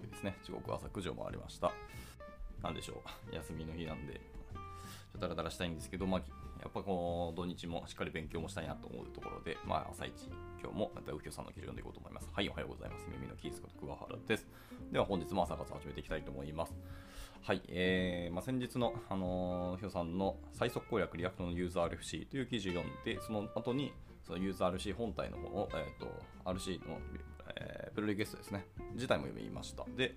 曜日ですね。時刻朝9時を回りました。なんでしょう。休みの日なんで、ちょっとダラダラしたいんですけど、まあ、やっぱこの土日もしっかり勉強もしたいなと思うところで、まあ、朝一、今日もまた右京さんの記事を読んでいこうと思います。はい、おはようございます。耳のキースこと桑原です。では本日も朝活始めていきたいと思います。はい、えーまあ、先日の、あのー、 uhyo さんの最速攻略 React の use の RFC という記事を読んで、その後にユーザー RC 本体の方の、えー、RC の、えープロリクエストですね、自体も読みました。で、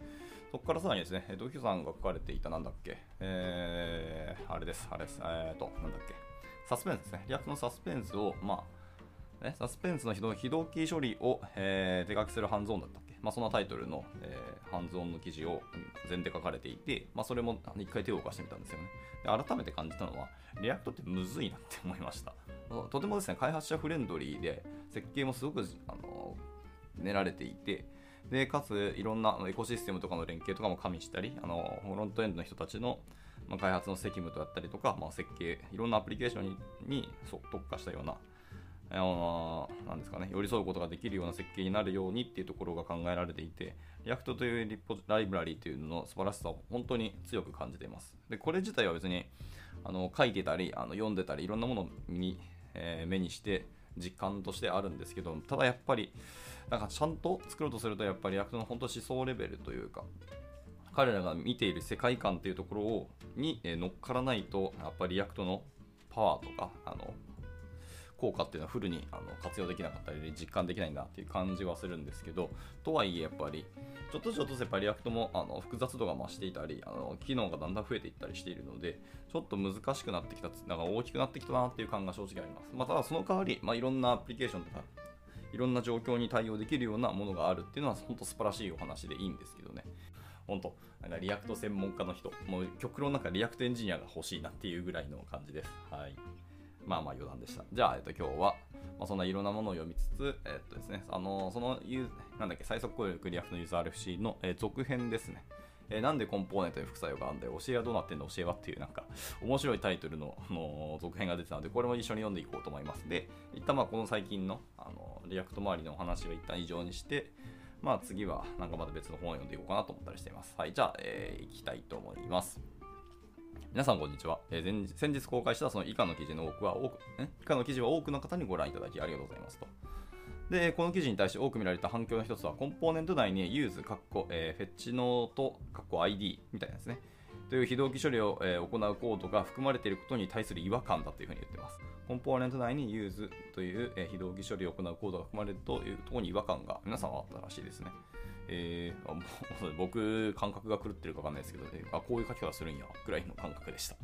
そこからさらにですね、えーと、 uhyo さんが書かれていた、なんだっけ、えー、あれです、あれです、えーと、なんだっけ、サスペンスですね、 React のサスペンスを、まあ、ね、サスペンスの非同非同期処理を、えー手書きするハンズオンだったっけ、まあ、そんなタイトルの、えーハンズオンの記事を Zenn で書かれていて、まあ、それも一回手を動かしてみたんですよねで。改めて感じたのは、 React ってむずいなって思いました。とてもですね、開発者フレンドリーで、設計もすごくあの練られていて、でかついろんなエコシステムとかの連携とかも加味したり、あのフロントエンドの人たちの、まあ、開発の責務だったりとか、まあ、設計、いろんなアプリケーションににそう特化したような、あのなんですかね、寄り添うことができるような設計になるようにっていうところが考えられていて、React というリポライブラリーというのの素晴らしさを本当に強く感じています。で、これ自体は別にあの書いてたり、あの読んでたり、いろんなものに、えー目にして、実感としてあるんですけど、ただやっぱり、なんかちゃんと作ろうとすると、やっぱり React の本当思想レベルというか、彼らが見ている世界観っていうところをに乗っからないと、やっぱり React のパワーとか、あの効果っていうのはフルにあの活用できなかったり実感できないんだっていう感じはするんですけど、とはいえやっぱり、ちょっとずつちょっとやっぱ React もあの複雑度が増していたりあの、機能がだんだん増えていったりしているので、ちょっと難しくなってきた、なんか大きくなってきたなっていう感が正直あります。まあ、ただその代わり、まあ、いろんなアプリケーションとか、いろんな状況に対応できるようなものがあるっていうのは本当素晴らしいお話でいいんですけどね。本当なんか React 専門家の人、もう極論なんか React エンジニアが欲しいなっていうぐらいの感じです。はい。まあまあ余談でした。じゃあ、えっと、今日は、まあ、そんないろんなものを読みつつ、えっとですね、あのその、なんだっけ、最速攻略リアクトのユーザー RFC の、えー続編ですね。えーなんでコンポーネントに副作用があるんだよ、教えはどうなってんの、教えはっていう、なんか、面白いタイトルのの続編が出てたので、これも一緒に読んでいこうと思います。で、一旦まあこの最近のあの React 周りのお話は一旦以上にして、まあ次はなんかまた別の本を読んでいこうかなと思ったりしています。はい、じゃあ、えー、いきたいと思います。皆さんこんにちは、えー前先日公開したその以下の記事の多くは多く、え？以下の記事は多くの方にご覧いただきありがとうございますと。で、この記事に対して多く見られた反響の一つは、コンポーネント内に use、カッコ、えー、 fetchNote、カッコ ID みたいなですね。という非同期処理を、え行うコードが含まれていることに対する違和感だというふうに言ってます。コンポーネント内に use という、え非同期処理を行うコードが含まれるというところに違和感が皆さんはあったらしいですね。えー 僕、感覚が狂ってるかわかんないですけど、えーあこういう書き方するんや、くらいの感覚でした。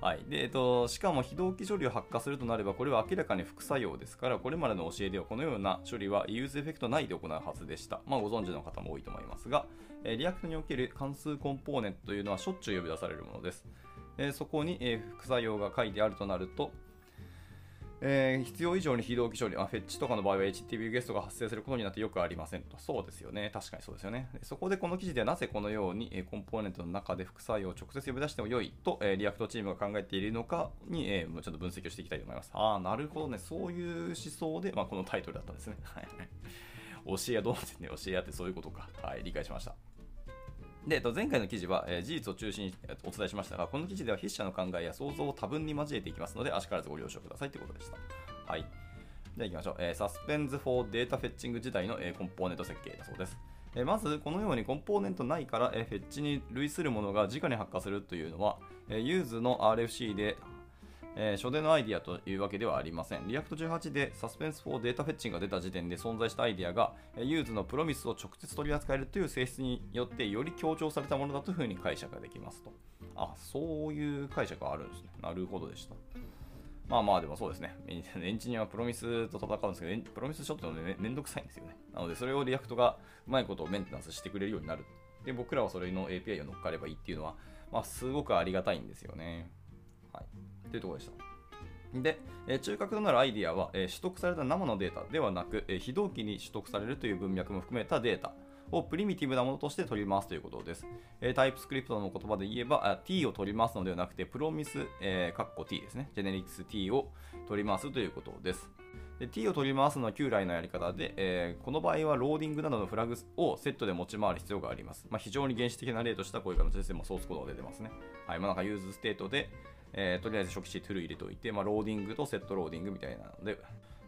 はいでえっと、しかも非同期処理を発火するとなれば、これは明らかに副作用ですから、これまでの教えではこのような処理は useEffect 内で行うはずでした。まあ、ご存知の方も多いと思いますが、え React における関数コンポーネントというのはしょっちゅう呼び出されるものです。えそこに、え副作用が書いてあるとなると、え必要以上に非同期処理、あフェッチとかの場合は HTTP ゲストが発生することになってよくありませんと。そうですよね。確かにそうですよね。そこでこの記事ではなぜこのように、えコンポーネントの中で副作用を直接呼び出しても良いと、え React チームが考えているのかに、えーもうちょっと分析をしていきたいと思います。ああ、なるほどね。そういう思想で、まあ、このタイトルだったんですね。はい 教えはどうなってんね教えはってそういうことか。はい、理解しました。で、えっと、前回の記事は、えー事実を中心にお伝えしましたが、この記事では筆者の考えや想像を多分に交えていきますので、あしからずご了承くださいということでした。はい。では行きましょう。えー Suspense for Data Fetching 自体の、えーコンポーネント設計だそうです。えーまず、このようにコンポーネント内から、えーフェッチに類するものが直に発火するというのは、えー、 use の RFC で、えー初手のアイディアというわけではありません。React 18で Suspense for Data Fetching が出た時点で存在したアイディアが、 use の Promise を直接取り扱えるという性質によってより強調されたものだというふうに解釈ができますと。あ、そういう解釈があるんですね。なるほどでした。まあまあでもそうですね。エンジニアは Promise と戦うんですけど、 Promise ちょっとねめんどくさいんですよね。なのでそれを React がうまいことをメンテナンスしてくれるようになる。で、僕らはそれの API を乗っかればいいっていうのは、まあすごくありがたいんですよね。はい。というところでした。で、え中核となるアイディアは、え取得された生のデータではなく、え非同期に取得されるという文脈も含めたデータをプリミティブなものとして取り回すということです。え TypeScript の言葉で言えば、 T を取り回すのではなくて、 Promise、えー、カッコ T ですね。ジェネリクス t を取りますということです。で t を取り回すのは旧来のやり方で、えー、この場合はローディングなどのフラグをセットで持ち回る必要があります。まあ、非常に原始的な例としてはこういう形ですね、ソースコードが出てますね。はい、まあ、なんか useState で、えー、とりあえず初期値 true 入れておいて、まあ、 loading と setLoading みたいなので、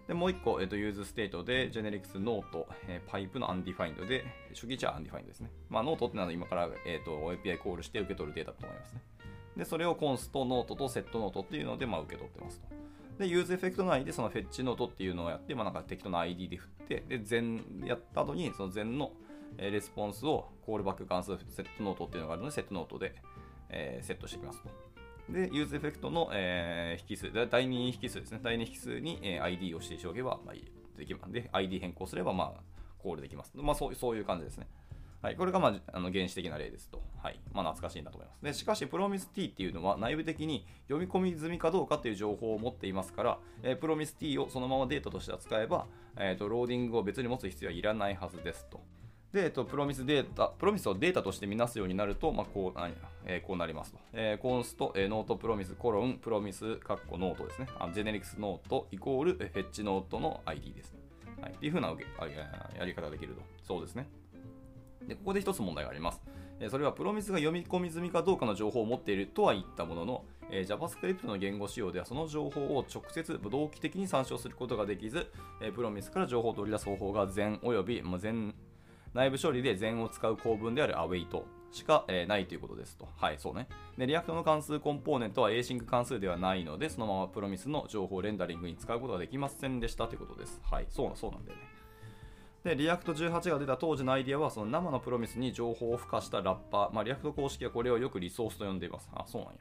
でもう一個、えーと、 useState で、ジェネリクス Note、えー、パイプの undefined で、初期値は undefined ですね。まあ、ノートってのは今から、えーと、API コールして受け取るデータだと思いますね。で、それを const note と setNote っていうので、まあ、受け取ってますと。で、 useEffect 内でその fetchNote っていうのをやって、まあ、なんか適当な ID で振って、で、 then やった後に、その then のレスポンスをコールバック関数 setNote っていうのがあるので、 setNote で、えー、セットしていきますと。で、 useEffect の、えー、引数、第2引数ですね。第2引数に、えー、ID を指定しておけば、まあ、できます。で、ID 変更すれば、まあ、コールできます。まあ、そうそういう感じですね。はい、これが、まあ、あの原始的な例ですと。はい。まあ、懐かしいんだと思います。で、しかし、プロミス T っていうのは内部的に読み込み済みかどうかっていう情報を持っていますから、えー、プロミス T をそのままデータとして扱えば、えーと、ローディングを別に持つ必要はいらないはずですと。で、えっと、 Promise データ、 Promise をデータとして見なすようになると、まあ、こう、えー、こうなりますと。えー、コンスト、えー、ノートプロミス、コロン、プロミス、カッコノートですね。あジェネリクスノートイコール、フェッチノートの ID ですね。はい。っていうふうなやり方ができると。そうですね。で、ここで一つ問題があります。えそれはプロミスが読み込み済みかどうかの情報を持っているとは言ったものの、え JavaScript の言語仕様ではその情報を直接同期的に参照することができず、えプロミスから情報を取り出す方法が全及び、ま全内部処理で then を使う構文である await しか、えないということですと。はい、そうね。で、 React の関数コンポーネントは async 関数ではないので、そのまま Promise の情報をレンダリングに使うことができませんでしたということです。はい、そうな、そうなんだよね。で、 React 18が出た当時のアイディアは、その生の Promise に情報を付加したラッパー、まあ、 React 公式はこれをよくリソースと呼んでいます。あ、そうなんや。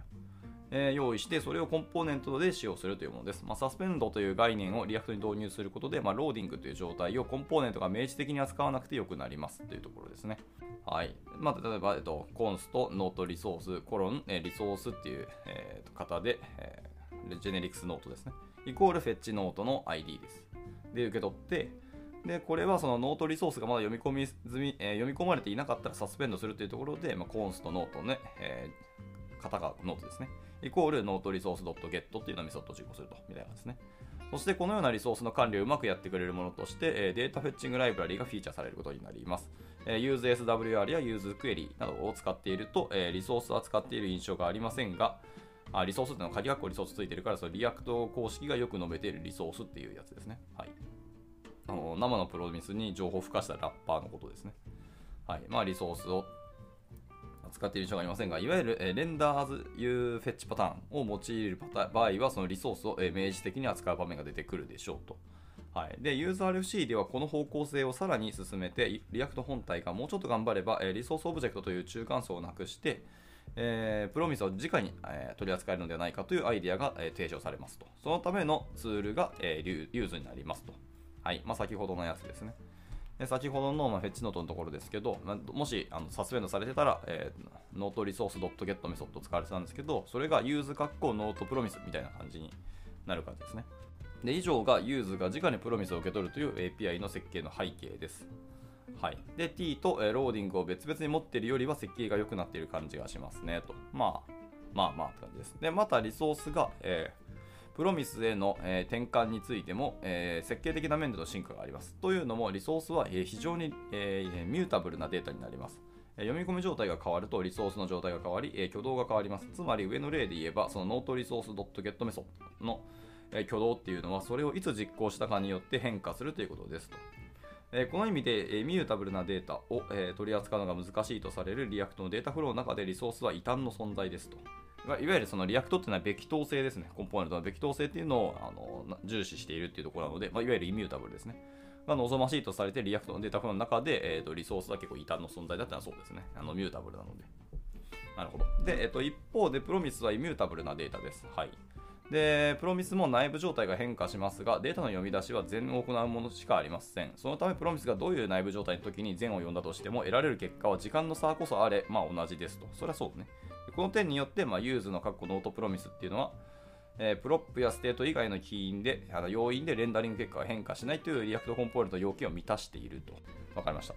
えー、用意して、それをコンポーネントで使用するというものです。まあ、 suspend という概念を React に導入することで、まあ、ローディングという状態をコンポーネントが明示的に扱わなくてよくなりますというところですね。はい。まあ、例えば、えっと、 const、noteResource、コロン、えー、 Resource っていう、えー、型で、えー、ジェネリクスノートですね。イコール fetchNote の ID です。で、受け取って、で、これはその noteResource がまだ読み込み済み、えー、読み込まれていなかったら suspend するというところで、まあ、 const note ね、えー、型がノートですね。イコール noteResource .get っていうのをメソッドを実行すると、みたいなですね。そしてこのようなリソースの管理をうまくやってくれるものとして、 data fetching ライブラリがフィーチャーされることになります。え、 useSWR や useQuery などを使っていると、リソースは使っている印象がありませんが、あリソースっていうのは鍵括弧リソースついてるから、その React 公式がよく述べているリソースっていうやつですね。はい。あの生の Promise に情報を付加したラッパーのことですね。はい。まあ、リソースを使っている人がいませんが、いわゆる、えレンダーズ U フェッチパターンを用いる場合は、そのリソースを、え明示的に扱う場面が出てくるでしょうと。はい、で、 use の RFC ではこの方向性をさらに進めて、 React 本体がもうちょっと頑張れば、えリソースオブジェクトという中間層をなくして、えー、 Promise を直に、えー、取り扱えるのではないかというアイデアが、えー、提唱されますと。そのためのツールが、えー、 use になりますと。はい。まあ、先ほどのやつですね。で先ほどの、まあ、 fetchNote のところですけど、まあ、もしあの suspend されてたら、えー、 noteResource .get メソッド使われてたんですけど、それが use 括弧 notePromise みたいな感じになる感じですね。で、以上が use が直に Promise を受け取るという API の設計の背景です。はい。で、T と、えー、ローディングを別々に持っているよりは設計が良くなっている感じがしますね。と。まあ、まあまあって感じです。で、またリソースが、えー Promise への、え、転換についても、え、設計的な面での進化があります。というのも、リソースは、え、非常に、え、 mutable なデータになります。読み込み状態が変わるとリソースの状態が変わり、え挙動が変わります。つまり上の例で言えば、そのノートリソース .get メソッドの、え挙動っていうのは、それをいつ実行したかによって変化するということですと。えこの意味で、え mutable なデータを、え取り扱うのが難しいとされる React のデータフローの中でリソースは異端の存在ですと。いわゆるその React っていうのはべき等性ですね。コンポーネントのべき等性っていうのをあの重視しているっていうところなので、まあ、いわゆる immutable ですね。が望ましいとされて React のデータフローの中で、えーと、リソースは結構異端の存在だったのはそうですね。あの mutable なので。なるほど。で、えっ、と、一方で Promise は immutable なデータです。はい。で、 Promise も内部状態が変化しますが、データの読み出しは then を行うものしかありません。そのため、 Promise がどういう内部状態の時に then を呼んだとしても、得られる結果は時間の差こそあれ、まあ同じですと。それはそうね。この点によって、まあ、 use の括弧 notePromise っていうのは、えー、 props や state 以外の起因で、あの要因でレンダリング結果が変化しないという React コンポーネント要件を満たしていると。わかりました。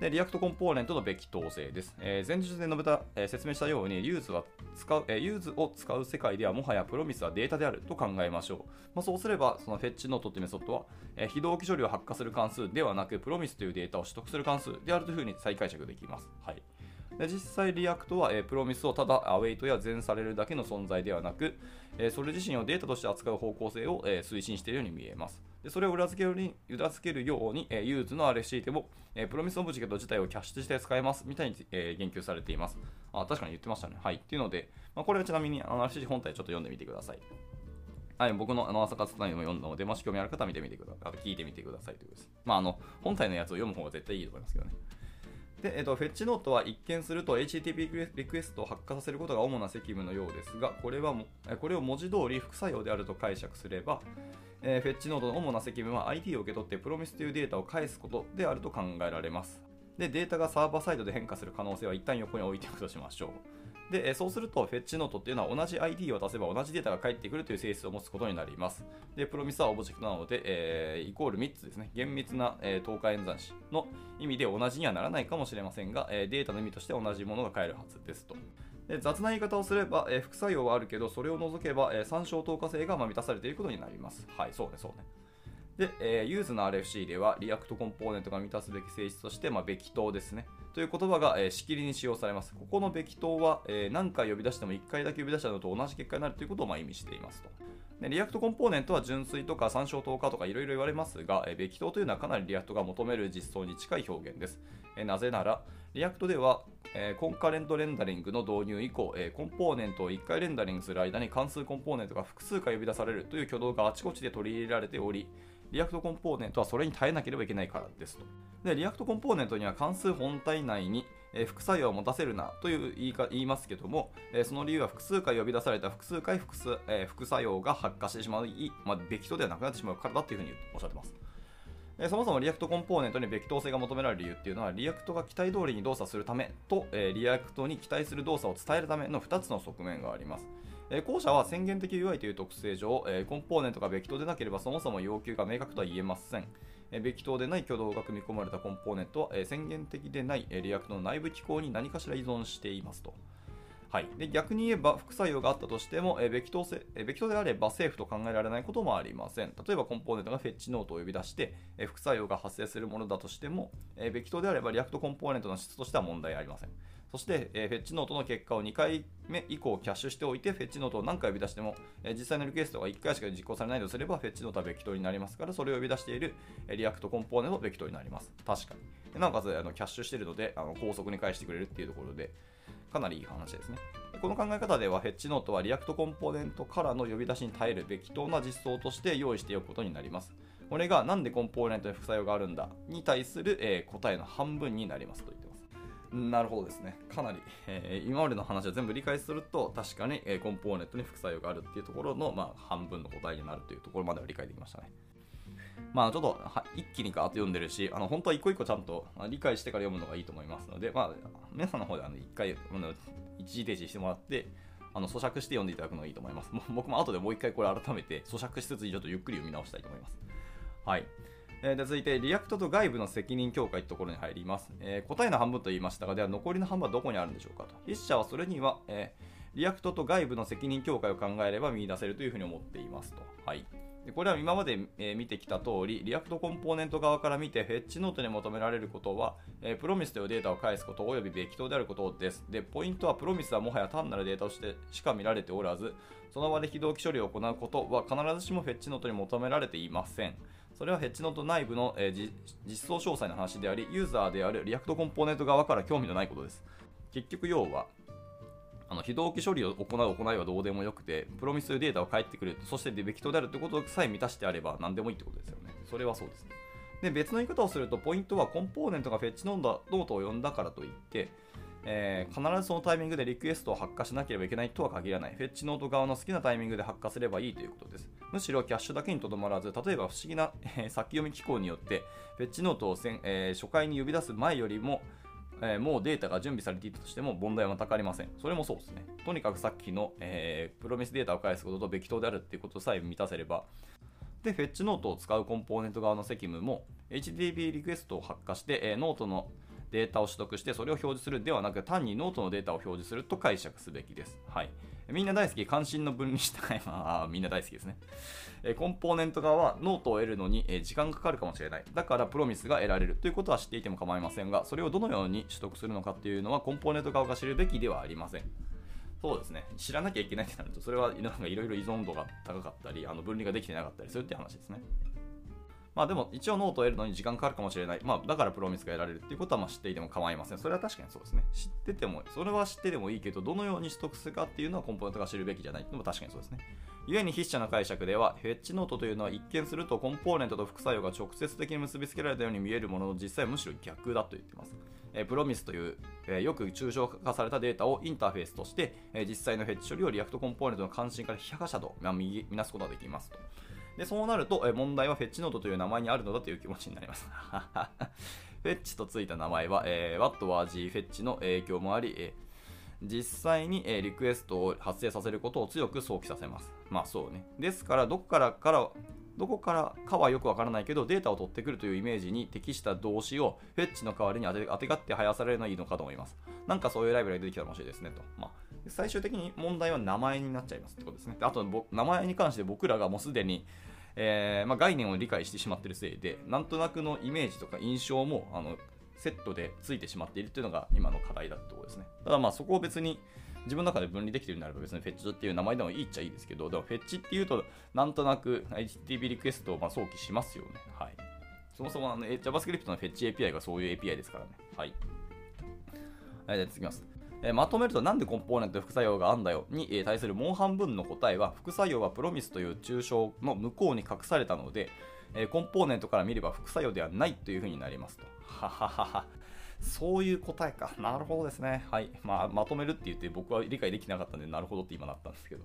で、 React コンポーネントのべき等性です。えー前述で述べた、えー説明したように、 use は使う、えー use を使う世界ではもはや Promise はデータであると考えましょう。まあ、そうすれば、その fetchNote というメソッドは、えー非同期処理を発火する関数ではなく、 Promise というデータを取得する関数であるというふうに再解釈できます。はい。で実際、 React は、えー Promise をただ await や then されるだけの存在ではなく、えーそれ自身をデータとして扱う方向性を、えー推進しているように見えます。でそれを裏付けるように裏付けるように、えー、 use の RFC でも、えー Promise オブジェクト自体をキャッシュして使えますみたいに、えー言及されています。あ、確かに言ってましたね。はい。っていうので、まあ、これはちなみにあの RFC 本体ちょっと読んでみてください。はい、僕のあの朝活単位も読んだので、もし興味ある方は見てみてください。あと聞いてみてくださいということです。まあ、あの、本体のやつを読む方が絶対いいと思いますけどね。で、えっと、 fetchNote は一見すると HTTP リクエストを発火させることが主な責務のようですが、これはもこれを文字通り副作用であると解釈すれば、えーフェッチノートの主な責務は IT を受け取ってプロミスというデータを返すことであると考えられます。で、データがサーバーサイドで変化する可能性は一旦横に置いておくとしましょう。で、そうすると、フェッチノートっていうのは同じ ID を出せば同じデータが返ってくるという性質を持つことになります。で、プロミスはオブジェクトなので、えーイコール3つですね。厳密な、えー、等価演算子の意味で同じにはならないかもしれませんが、えーデータの意味として同じものが返るはずですと。で雑な言い方をすれば、えー副作用はあるけど、それを除けば、えー参照透過性がま満たされていることになります。はい、そうね、そうね。で、えーユーズの RFC では、リアクトコンポーネントが満たすべき性質として、まあ、べき等ですね。という言葉が、えーしきりに使用されます。ここのべき等は、えー何回呼び出しても1回だけ呼び出したのと同じ結果になるということをまあ意味していますと。で React コンポーネントは純粋とか参照透過とかいろいろ言われますが、え、べき等というのはかなり React が求める実装に近い表現です。えなぜなら、 React では、え concurrent rendering の導入以降、えコンポーネントを1回レンダリングする間に関数コンポーネントが複数回呼び出されるという挙動があちこちで取り入れられており、React コンポーネントはそれに耐えなければいけないからですと。で、 React コンポーネントには関数本体内に、え副作用を持たせるなという言いか言いますけども、えその理由は複数回呼び出された複数回複数、え副作用が発火してしまう、いまあ、べき等ではなくなってしまうからだというふうにおっしゃってます。そもそも React コンポーネントにべき等性が求められる理由っていうのは、 React が期待通りに動作するためと、え React に期待する動作を伝えるための2つの側面があります。え後者は宣言的 UI という特性上、えコンポーネントがべき等でなければそもそも要求が明確とは言えません。べき等でない挙動が組み込まれたコンポーネントは、え宣言的でない、え React の内部機構に何かしら依存していますと。はい、で逆に言えば副作用があったとしても、え、べき等せべき等であればセーフと考えられないこともありません。例えばコンポーネントが fetchNote を呼び出して、え副作用が発生するものだとしても、えべき等であれば React コンポーネントの質としては問題ありません。そして、えーフェッチノートの結果を2回目以降キャッシュしておいて、フェッチノートを何回呼び出しても、えー実際のリクエストが1回しか実行されないとすれば、フェッチノートはべき等になりますから、それを呼び出している、えーリアクトコンポーネントもべき等になります。確かに。でなおかつあのキャッシュしているのであの高速に返してくれるっていうところで、かなりいい話ですね。この考え方では、フェッチノートはリアクトコンポーネントからの呼び出しに耐えるべき等な実装として用意しておくことになります。これがなんでコンポーネントに副作用があるんだに対する、えー答えの半分になりますと言って。なるほどですね。かなり、えー今までの話を全部理解すると、確かに、えーコンポーネントに副作用があるっていうところの、まあ、半分の答えになるというところまでは理解できましたね。まあちょっと一気にガーッと読んでるし、あの本当は一個一個ちゃんと理解してから読むのがいいと思いますので、まあ、皆さんの方であの一回一時停止してもらって、あの咀嚼して読んでいただくのがいいと思います。も僕も後でもう一回これ改めて咀嚼しつつちょっとゆっくり読み直したいと思います。はい。えー続いて、リアクトと外部の責任境界というところに入ります、えー答えの半分と言いましたが、では残りの半分はどこにあるんでしょうかと。筆者はそれには、えーリアクトと外部の責任境界を考えれば見出せるというふうに思っていますと。はい。でこれは今まで、えー見てきた通り、リアクトコンポーネント側から見て、フェッチノートに求められることは、えープロミスというデータを返すこと及びべき等であることです。で、ポイントは、プロミスはもはや単なるデータとしてしか見られておらず、その場で非同期処理を行うことは必ずしもフェッチノートに求められていません。それはフェッチノート内部の、えー実装詳細の話であり、ユーザーであるリアクトコンポーネント側から興味のないことです。結局、要は、あの非同期処理を行う行いはどうでもよくて、プロミスデータを返ってくる、そしてべき等であるということさえ満たしてあれば何でもいいってことですよね。それはそうですね。で、別の言い方をすると、ポイントはコンポーネントがフェッチノートを呼んだからといって、えー必ずそのタイミングでリクエストを発火しなければいけないとは限らない。フェッチノート側の好きなタイミングで発火すればいいということです。むしろキャッシュだけにとどまらず、例えば不思議な、えー先読み機構によって、フェッチノートをせん、えー初回に呼び出す前よりも、えーもうデータが準備されていたとしても問題は全くありません。それもそうですね。とにかくさっきの、えープロミスデータを返すこととべき等であるっていうことさえ満たせれば、で、フェッチノートを使うコンポーネント側の責務も、HTTP リクエストを発火して、えーノートのデータを取得してそれを表示するではなく単にノートのデータを表示すると解釈すべきです。はい、みんな大好き関心の分離したい、ま あ、みんな大好きですね。え コンポーネント側はノートを得るのに、え時間かかるかもしれない。だからプロミスが得られるということは知っていても構いませんが、それをどのように取得するのかっていうのはコンポーネント側が知るべきではありません。そうですね。知らなきゃいけないってなると、それはいろいろ依存度が高かったり、あの分離ができてなかったりするって話ですね。まあでも一応ノートを得るのに時間かかるかもしれない。まあだからプロミスが得られるっていうことはまあ知っていても構いません。それは確かにそうですね。知ってても、それは知っててもいいけど、どのように取得するかっていうのはコンポーネントが知るべきじゃないっていうのも確かにそうですね。故に筆者の解釈では、フェッチノートというのは一見するとコンポーネントと副作用が直接的に結びつけられたように見えるものの実際はむしろ逆だと言っています。えプロミスという、えよく抽象化されたデータをインターフェースとして、え実際のフェッチ処理をリアクトコンポーネントの関心から非破者と、まあ、見なすことができますと。でそうなると、え問題はフェッチノートという名前にあるのだという気持ちになります。フェッチとついた名前は、えー、What was G フェッチの影響もあり、え、実際に、え、リクエストを発生させることを強く想起させます。まあそうね。ですから、どこからからどこからかはよくわからないけど、データを取ってくるというイメージに適した動詞をフェッチの代わりに当て当てがって生やされるのはいいのかと思います。なんかそういうライブラリが出てきたら面白いですねと。まあ、最終的に問題は名前になっちゃいますってことですね。あと、名前に関して僕らがもうすでにえー、まあ、概念を理解してしまっているせいで、なんとなくのイメージとか印象もあのセットでついてしまっているというのが今の課題だってことですね。ただまあそこを別に自分の中で分離できているならば別にフェッチっていう名前でもいいっちゃいいですけど、でもフェッチっていうとなんとなく HTTP リクエストをま想起しますよね。はい。そもそもあの JavaScript のフェッチ API がそういう API ですからね。はい。はい、じゃあ次きます。えー、まとめるとなんでコンポーネント副作用があんだよ？に、え、対するもう半分の答えは副作用はプロミスという抽象の向こうに隠されたので、えー、コンポーネントから見れば副作用ではないというふうになりますと。はははは。そういう答えか。なるほどですね。はい。まあ、まとめるって言って僕は理解できなかったんで、なるほどって今なったんですけど。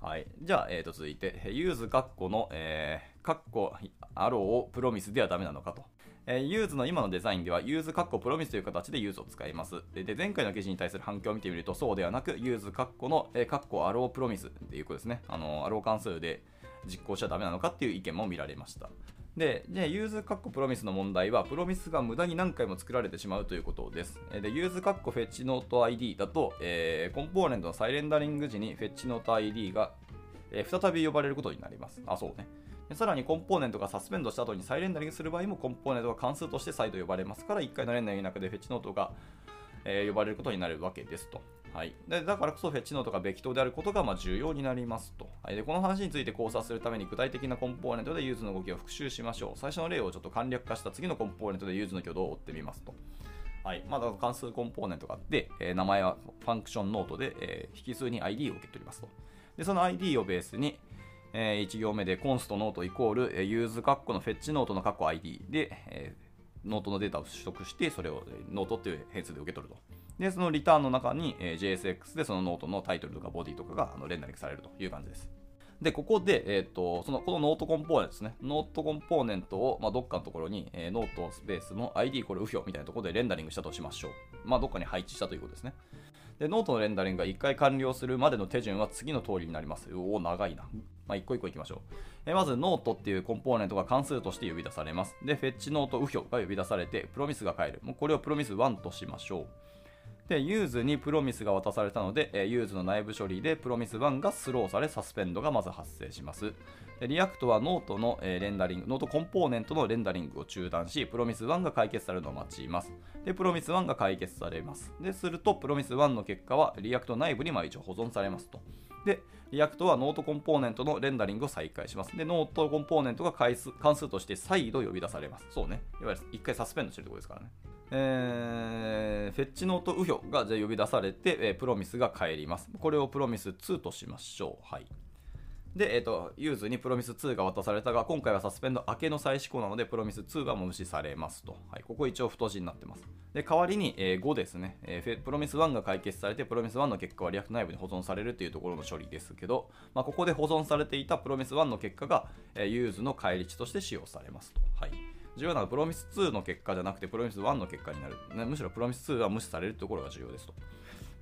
はい。じゃあ、えー、と続いて、ユーズカッコの、えー、カッコアローをプロミスではダメなのかと。えー、ユーズの今のデザインでは、ユーズカッコプロミスという形でユーズを使います。で、前回の記事に対する反響を見てみると、そうではなく、ユーズカッコの、カッコアロープロミスっていうことですね。あの、アロー関数で実行しちゃダメなのかっていう意見も見られました。で、でユーズカッコプロミスの問題は、プロミスが無駄に何回も作られてしまうということです。で、ユーズカッコフェッチノート ID だと、えー、コンポーネントの再レンダリング時にフェッチノート ID が、えー、再び呼ばれることになります。あ、そうね。さらにコンポーネントがサスペンドした後に再レンダリングする場合もコンポーネントが関数として再度呼ばれますから1回のレンダリングの中でフェッチノートが、えー、呼ばれることになるわけですと。はい、でだからこそフェッチノートがべき等であることがま重要になりますと、はい、で。この話について考察するために具体的なコンポーネントでユーズの動きを復習しましょう。最初の例をちょっと簡略化した次のコンポーネントでユーズの挙動を追ってみますと。はい。まだ関数コンポーネントがあって、えー、名前はファンクションノートで、えー、引数に ID を受け取りますと。で、その ID をベースに、えー、1行目でコンストノートイコール、えー、ユーズカッコのフェッチノートのカッコ ID で、えー、ノートのデータを取得して、それをノートっていう変数で受け取ると。で、そのリターンの中に、えー、JSX でそのノートのタイトルとかボディとかがあのレンダリングされるという感じです。で、ここで、えっ、ー、と、その、このノートコンポーネントですね。ノートコンポーネントを、まあ、どっかのところに、えー、ノートスペースの ID これ、右表みたいなところでレンダリングしたとしましょう。まあ、どっかに配置したということですね。で、ノートのレンダリングが1回完了するまでの手順は次の通りになります。おお、長いな。まあ、一個一個いきましょう。えまず、ノートっていうコンポーネントが関数として呼び出されます。で、フェッチノート右表が呼び出されて、プロミスが返る。もうこれをプロミス1としましょう。で、ユーズにプロミスが渡されたので、ユーズの内部処理でプロミス1がスローされ、サスペンドがまず発生します。リアクトはノートの、レンダリング、ノートコンポーネントのレンダリングを中断し、プロミス1が解決されるのを待ちます。で、プロミス1が解決されます。で、すると、プロミス1の結果はリアクト内部にまあ一応保存されますと。で、リアクトはノートコンポーネントのレンダリングを再開します。で、ノートコンポーネントが関数関数として再度呼び出されます。そうね。いわゆる一回サスペンドしてるところですからね。えー、フェッチノート右表がじゃ呼び出されて、えー、プロミスが返ります。これをプロミス2としましょう。はい。で、えっ、ー、と、ユーズにプロミス2が渡されたが、今回はサスペンド明けの再試行なので、プロミス2は無視されますと。はい、ここ一応太字になってます。で、代わりに、えー、5ですね、えー、プロミス1が解決されて、プロミス1の結果はリアクト内部に保存されるというところの処理ですけど、まあ、ここで保存されていたプロミス1の結果が、えー、ユーズの返り値として使用されますと。はい。重要なのはプロミス2の結果じゃなくて、プロミス1の結果になる。ね、むしろプロミス2は無視されるところが重要ですと。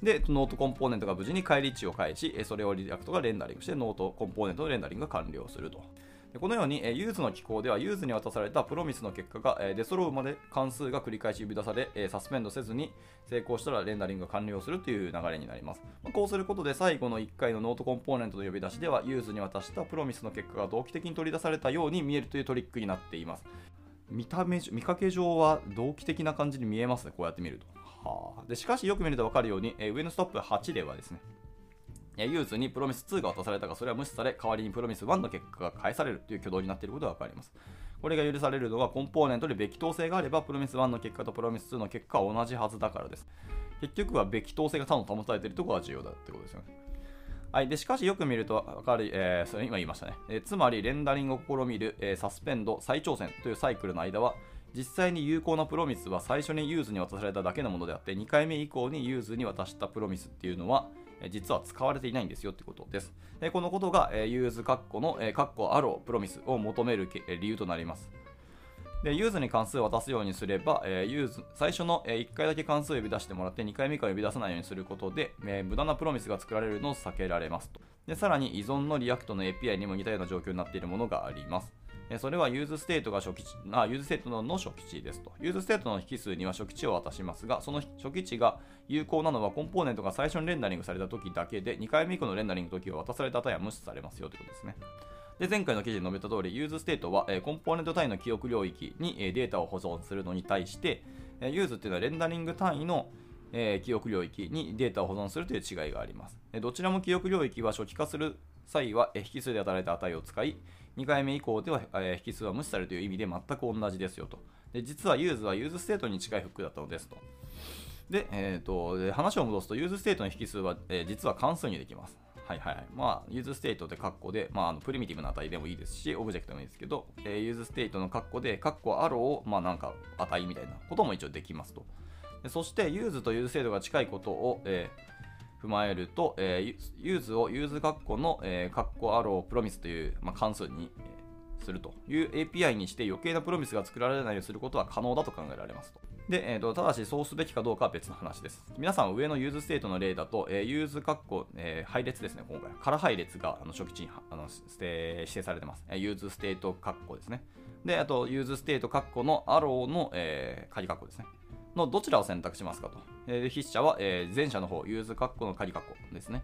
で、ノートコンポーネントが無事に返り値を返し、それをリアクトがレンダリングして、ノートコンポーネントのレンダリングが完了すると。このように、ユーズの機構ではユーズに渡されたプロミスの結果が、えー、出揃うまで関数が繰り返し呼び出され、サスペンドせずに成功したらレンダリングが完了するという流れになります。こうすることで最後の1回のノートコンポーネントの呼び出しでは use に渡した Promise の結果が同期的に取り出されたように見えるというトリックになっています。見た目見かけ上は同期的な感じに見えますね、こうやって見ると。はあ、でしかしよく見ると分かるように、えー、上のステップ8ではですね、 use に Promise 2が渡されたがそれは無視され代わりに Promise 1の結果が返されるという挙動になっていることが分かります。これが許されるのはコンポーネントでべき等性があれば Promise 1の結果と Promise 2の結果は同じはずだからです。結局はべき等性が他の保たれているところが重要だってことですよね。はい、でしかしよく見ると分かる、えー、それ今言いましたね、えー、つまりレンダリングを試みる、えー、サスペンド再挑戦というサイクルの間は実際に有効な Promise は最初に use に渡されただけのものであって2回目以降に use に渡した Promise っていうのは実は使われていないんですよってことです。このことが use カッコのカッコアロー Promise を求める理由となります。で、 use に関数を渡すようにすれば、 use、最初の、え1回だけ関数を呼び出してもらって、2回目から呼び出さないようにすることで、無駄な Promise が作られるのを避けられますと。で、さらに既存の React の API にも似たような状況になっているものがあります。それは useState が初期値、あ、 useState の初期値ですと。 useState の引数には初期値を渡しますが、その初期値が有効なのはコンポーネントが最初にレンダリングされた時だけで、2回目以降のレンダリングの時は渡された値は無視されますよということですね。で前回の記事で述べた通り、 useState は、えコンポーネント単位の記憶領域に、えデータを保存するのに対して、え use っていうのはレンダリング単位のえ記憶領域にデータを保存するという違いがあります。どちらも記憶領域は初期化する際は引数で与えた値を使い、2回目以降では、え引数は無視されるという意味で全く同じですよと。で実は use は useState に近いフックだったのですと。で、えーと、で話を戻すと、 useState の引数は、えー、実は関数にできます。はいはい。まあ、 useState でカッコで、まあ、あのプリミティブな値でもいいですし、オブジェクトでもいいですけど、えー、 useState のカッコで、カッコアローを、まあなんか値みたいなことも一応できますと。でそして、 use と useState が近いことを、えー踏まえると、えー、 use を use 括弧の、えー、括弧アロー Promise という、まあ、関数に、えー、するという API にして余計な Promise が作られないようにすることは可能だと考えられますと。で、えーと、ただしそうすべきかどうかは別の話です。皆さん上の useState の例だと、えー、 use 括弧、えー、配列ですね、今回。空配列があの初期値にあの指定されてます。 useState 括弧ですね。で、あと、 useState 括弧のアローの、えー、空括弧ですね。のどちらを選択しますかと。えー、筆者は、えー、前者の方、 use 括弧の空括弧ですね。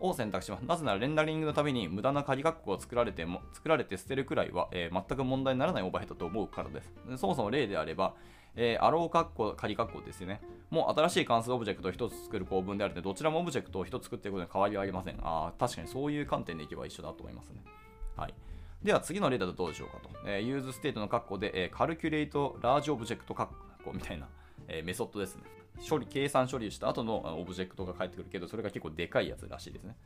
を選択します。なぜならレンダリングのために無駄な空括弧を作られても作られて捨てるくらいは、えー、全く問題にならないオーバーヘッドと思うからです。そもそも例であれば、えー、アロー括弧、空括弧ですよね。もう新しい関数オブジェクトを1つ作る構文であるので、どちらもオブジェクトを1つ作っていくことに変わりはありません。ああ、確かにそういう観点でいけば一緒だと思いますね。はい。では次の例だとどうでしょうかと。えー、 useState の括弧で、えー、 calculateLargeObject 括弧みたいな、え、メソッドですね。処理、計算処理した後のオブジェクトが返ってくるけど、それが結構でかいやつらしいですね。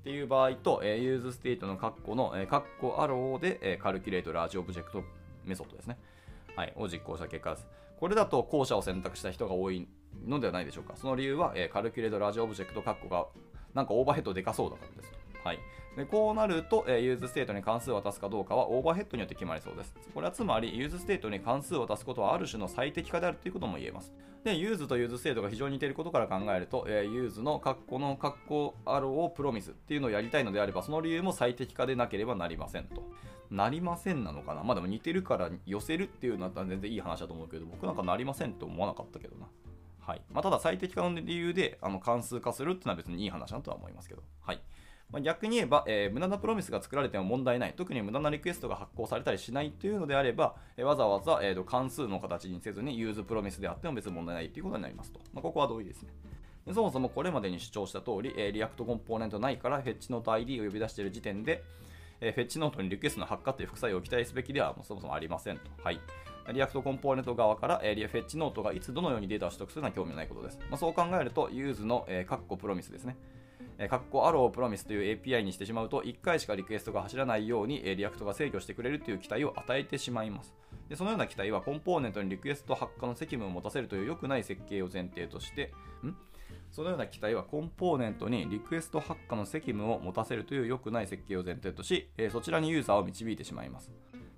っていう場合と、えー、 useState の括弧の、えー、括弧アローで、えー、 calculateLargeObject メソッドですね。はい、を実行した結果です。これだと後者を選択した人が多いのではないでしょうか。その理由は、えー、 calculateLargeObject 括弧がなんかオーバーヘッドでかそうだからです。はい、でこうなると、えー、 useState に関数を渡すかどうかはオーバーヘッドによって決まりそうです。これはつまり、 useState に関数を渡すことはある種の最適化であるということも言えます。で、 use と useState が非常に似ていることから考えると、えー、 use の括弧の括弧アロー Promise っていうのをやりたいのであれば、その理由も最適化でなければなりませんと。なりませんなのかな？まあでも似てるから寄せるっていうのは全然いい話だと思うけど、僕なんかなりませんと思わなかったけどな。はいまあ、ただ最適化の理由であの関数化するっていうのは別にいい話だとは思いますけど。はいまあ、逆に言えば、えー、無駄な Promise が作られても問題ない、特に無駄なリクエストが発行されたりしないというのであれば、えー、わざわざ、えーと、関数の形にせずに use Promise であっても別に問題ないということになりますと。まあ、ここは同意ですね。でそもそもこれまでに主張した通り、えー、リアクトコンポーネントないからフェッチノート ID を呼び出している時点で、えー、 fetchNote にリクエストの発火という副作用を期待すべきではもうそもそもありませんと。はい。React コンポーネント側から、えー、 fetchNote がいつどのようにデータを取得するのは興味のないことです。まあ、そう考えると、 use の、えー、カッコ Promise ですね。えー、カッコアロー Promise という API にしてしまうと、1回しかリクエストが走らないように、えー、 React が制御してくれるという期待を与えてしまいます。でそのような期待はコンポーネントにリクエスト発火の責務を持たせるという良くない設計を前提として、ん？そのような期待はコンポーネントにリクエスト発火の責務を持たせるという良くない設計を前提とし、え、そちらにユーザーを導いてしまいます。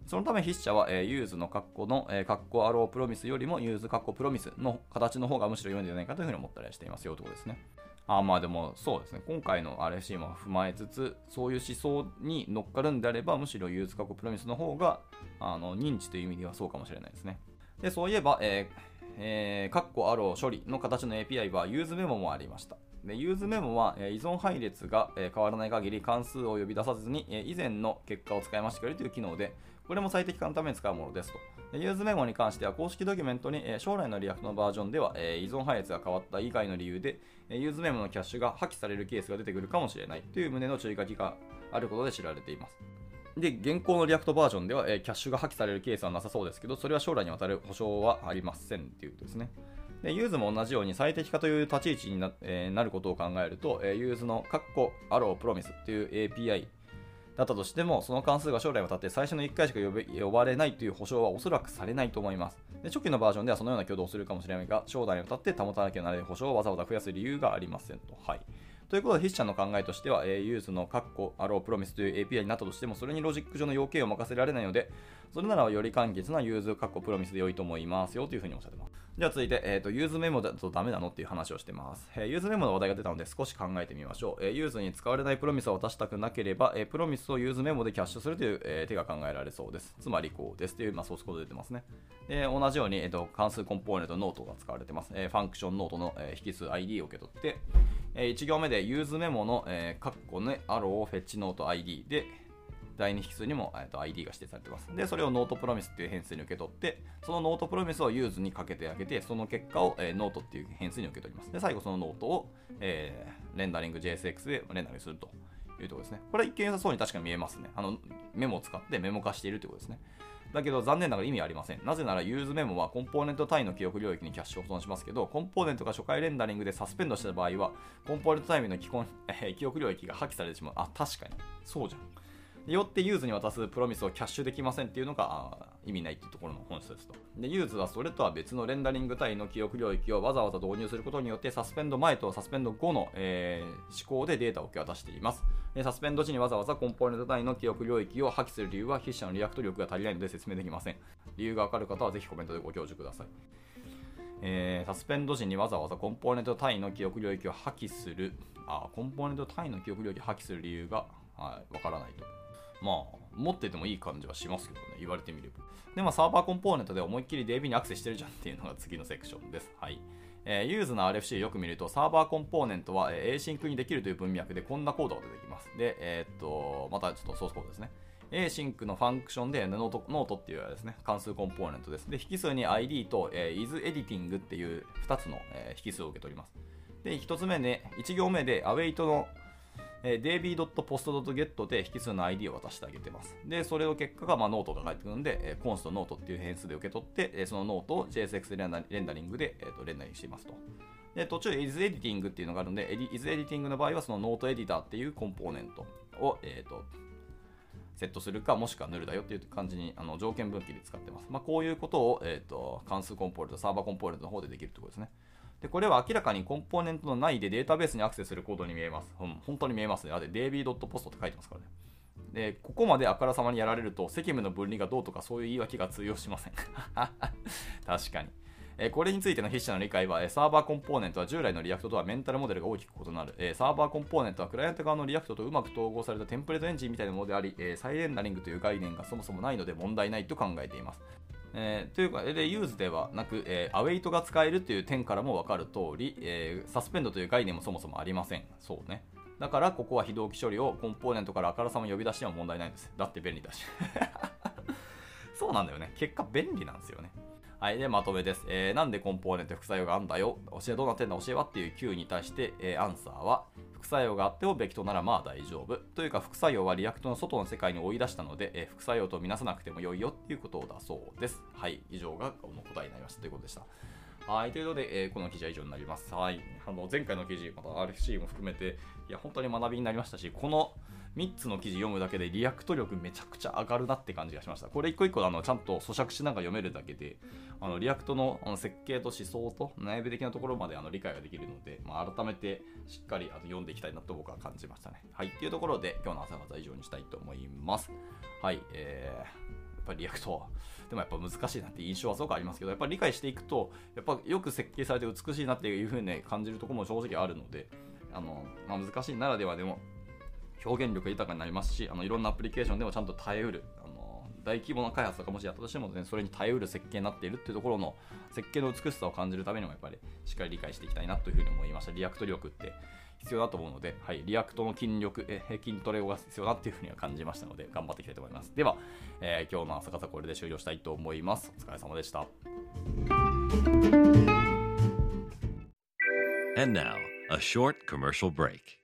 そのため筆者は、え、 use の括弧の、えー、括弧アロー Promise よりも use 括弧 Promise の形の方がむしろ良いんじゃないかというふうに思ったりしていますよということですね。あまあでもそうですね、今回の RFC も踏まえつつ、そういう思想に乗っかるんであれば、むしろ use 括弧 Promise の方があの認知という意味ではそうかもしれないですね。で、そういえば、えーえー、カッコアロー処理の形の API は useMemo もありました。で useMemo は、えー、依存配列が、えー、変わらない限り関数を呼び出さずに、えー、以前の結果を使い回してくれるという機能で、これも最適化のために使うものですと。 useMemo に関しては公式ドキュメントに、え、将来の React のバージョンでは、え、依存配列が変わった以外の理由で、え、 useMemo のキャッシュが破棄されるケースが出てくるかもしれないという旨の注意書きがあることで知られています。で、現行の React バージョンでは、え、キャッシュが破棄されるケースはなさそうですけど、それは将来にわたる保証はありませんっていうことですね。で、 use も同じように最適化という立ち位置にな,、え、なることを考えると、え、 use のカッコアロー Promise っていう API だったとしても、その関数が将来渡って最初の1回しか呼呼ばれないという保証はおそらくされないと思います。で初期のバージョンではそのような挙動をするかもしれないが、将来にわたって保たなきゃならない保証をわざわざ増やす理由がありませんと。はい。ということで、筆者の考えとしては、えー、 use のカッコアロー Promise という API になったとしても、それにロジック上の要件を任せられないので、それならより簡潔な use カッコ Promise で良いと思いますよというふうにおっしゃってます。じゃあ続いて、えーと、 useMemo だとダメなのっていう話をしてます、えー、 useMemo の話題が出たので少し考えてみましょう。えー、 use に使われない Promise を渡したくなければ、えー、 Promise を useMemo でキャッシュするという、え手が考えられそうです。つまりこうですという、まあ、ソースコード出てますね。で同じように、えーと、関数コンポーネントノートが使われてます。え function Note の、え引数 ID を受け取って、え1行目で useMemo の、えー、カッコのアローをフェッチノート ID で、第2引数にも、えー、と ID が指定されてます。で、それを notePromise っていう変数に受け取って、その notePromise を use にかけてあげて、その結果を、えー、ノートっていう変数に受け取ります。で、最後そのノートを、えー、レンダリング JSX でレンダリングするというところですね。これは一見良さそうに確かに見えますね。あのmemo を使ってメモ化しているということですね。だけど残念ながら意味ありません。なぜなら useMemo はコンポーネント単位の記憶領域にキャッシュを保存しますけど、コンポーネントが初回レンダリングでサスペンドした場合は、コンポーネント単位の記記憶領域が破棄されてしまう。あ、確かに。そうじゃん。よって use に渡す Promise をキャッシュできませんっていうのが意味ないっていうところの本質ですと。で、 use はそれとは別のレンダリング単位の記憶領域をわざわざ導入することによってサスペンド前とサスペンド後の、えー、試行でデータを受け渡しています。でサスペンド時にわざわざコンポーネント単位の記憶領域を破棄する理由は筆者の React 力が足りないので説明できません。理由がわかる方はぜひコメントでご教授ください。えー、サスペンド時にわざわざコンポーネント単位の記憶領域を破棄する、あ、コンポーネント単位の記憶領域を破棄する理由がわ、はい、からないと。まあ、持っててもいい感じはしますけどね、言われてみれば。で、まあ、サーバーコンポーネントで思いっきり DB にアクセスしてるじゃんっていうのが次のセクションです。はい。えー、 use の RFC よく見ると、サーバーコンポーネントは、えー、Async にできるという文脈でこんなコードが出てきます。で、えー、っと、またちょっとソースコードですね。Async のファンクションで Note、Note っていうですね、関数コンポーネントです。で、引数に ID と、えー、isEditing っていう2つの、えー、引数を受け取ります。で、1つ目ね、1行目で await のえ、db.post.get で引数の ID を渡してあげてます。で、それの結果が、まあ、ノートが返ってくるんで、え、 const note っていう変数で受け取って、え、そのノートを JSX レンダレンダリングで、えー、とレンダリングしていますと。で、途中 isEditing っていうのがあるんで、isEditing の場合はそのノートエディターっていうコンポーネントを、えー、とセットするか、もしくはヌルだよっていう感じにあの条件分岐で使ってます。まあ、こういうことを、えーと、関数コンポーネント、サーバーコンポーネントの方でできるってことですね。で、これは明らかにコンポーネントのないでデータベースにアクセスするコードに見えます。うん、本当に見えますね。あれ、db.post って書いてますからね。で、ここまであからさまにやられると、責務の分離がどうとかそういう言い訳が通用しません。確かに。えこれについての筆者の理解は、えサーバーコンポーネントは従来の React とはメンタルモデルが大きく異なる、えサーバーコンポーネントはクライアント側の React とうまく統合されたテンプレートエンジンみたいなものであり、え再レンダリングという概念がそもそもないので問題ないと考えています。えー、というか、で、 use ではなく、えー、 await が使えるという点からも分かる通り、えー、サスペンドという概念もそもそもありません。そうね。だから、ここは非同期処理をコンポーネントからあからさま呼び出しても問題ないんです。だって便利だし。そうなんだよね。結果便利なんですよね。はい。で、まとめです。えー、なんでコンポーネント副作用があるんだよ。教えどうなってんだ？教えは？っていう Q に対して、えー、アンサーは、副作用があってもべき等ならまあ大丈夫。というか副作用は React の外の世界に追い出したので、え、副作用とみなさなくても良いよっていうことだそうです。はい、以上がこの答えになりましたということでした。はい、ということで、えー、この記事は以上になります。はい、あの前回の記事、また RFC も含めて、いや、本当に学びになりましたし、この3つの記事読むだけで React 力めちゃくちゃ上がるなって感じがしました。これ一個一個あのちゃんと咀嚼しながら読めるだけで、あのリアクトのあの設計と思想と内部的なところまであの理解ができるので、まあ、改めてしっかりあの読んでいきたいなと僕は感じましたね。はい、っていうところで今日の朝活は以上にしたいと思います。はい、えー、やっぱり React でもやっぱ難しいなって印象はすごくありますけど、やっぱり理解していくと、やっぱよく設計されて美しいなっていうふうに、感じるところも正直あるので、あの、まあ、難しいならではでも表現力豊かになりますしあのいろんなアプリケーションでもちゃんと耐えうるあの大規模な開発とかもしやったとしても、ね、それに耐えうる設計になっているっていうところの設計の美しさを感じるためにもやっぱりしっかり理解していきたいなというふうに思いました。 React 力って必要だと思うので、はい、 React の筋力え筋トレが必要だっていうふうには感じましたので頑張っていきたいと思います。では、えー、今日の朝活これで終了したいと思います。お疲れ様でした。And now, a short commercial break.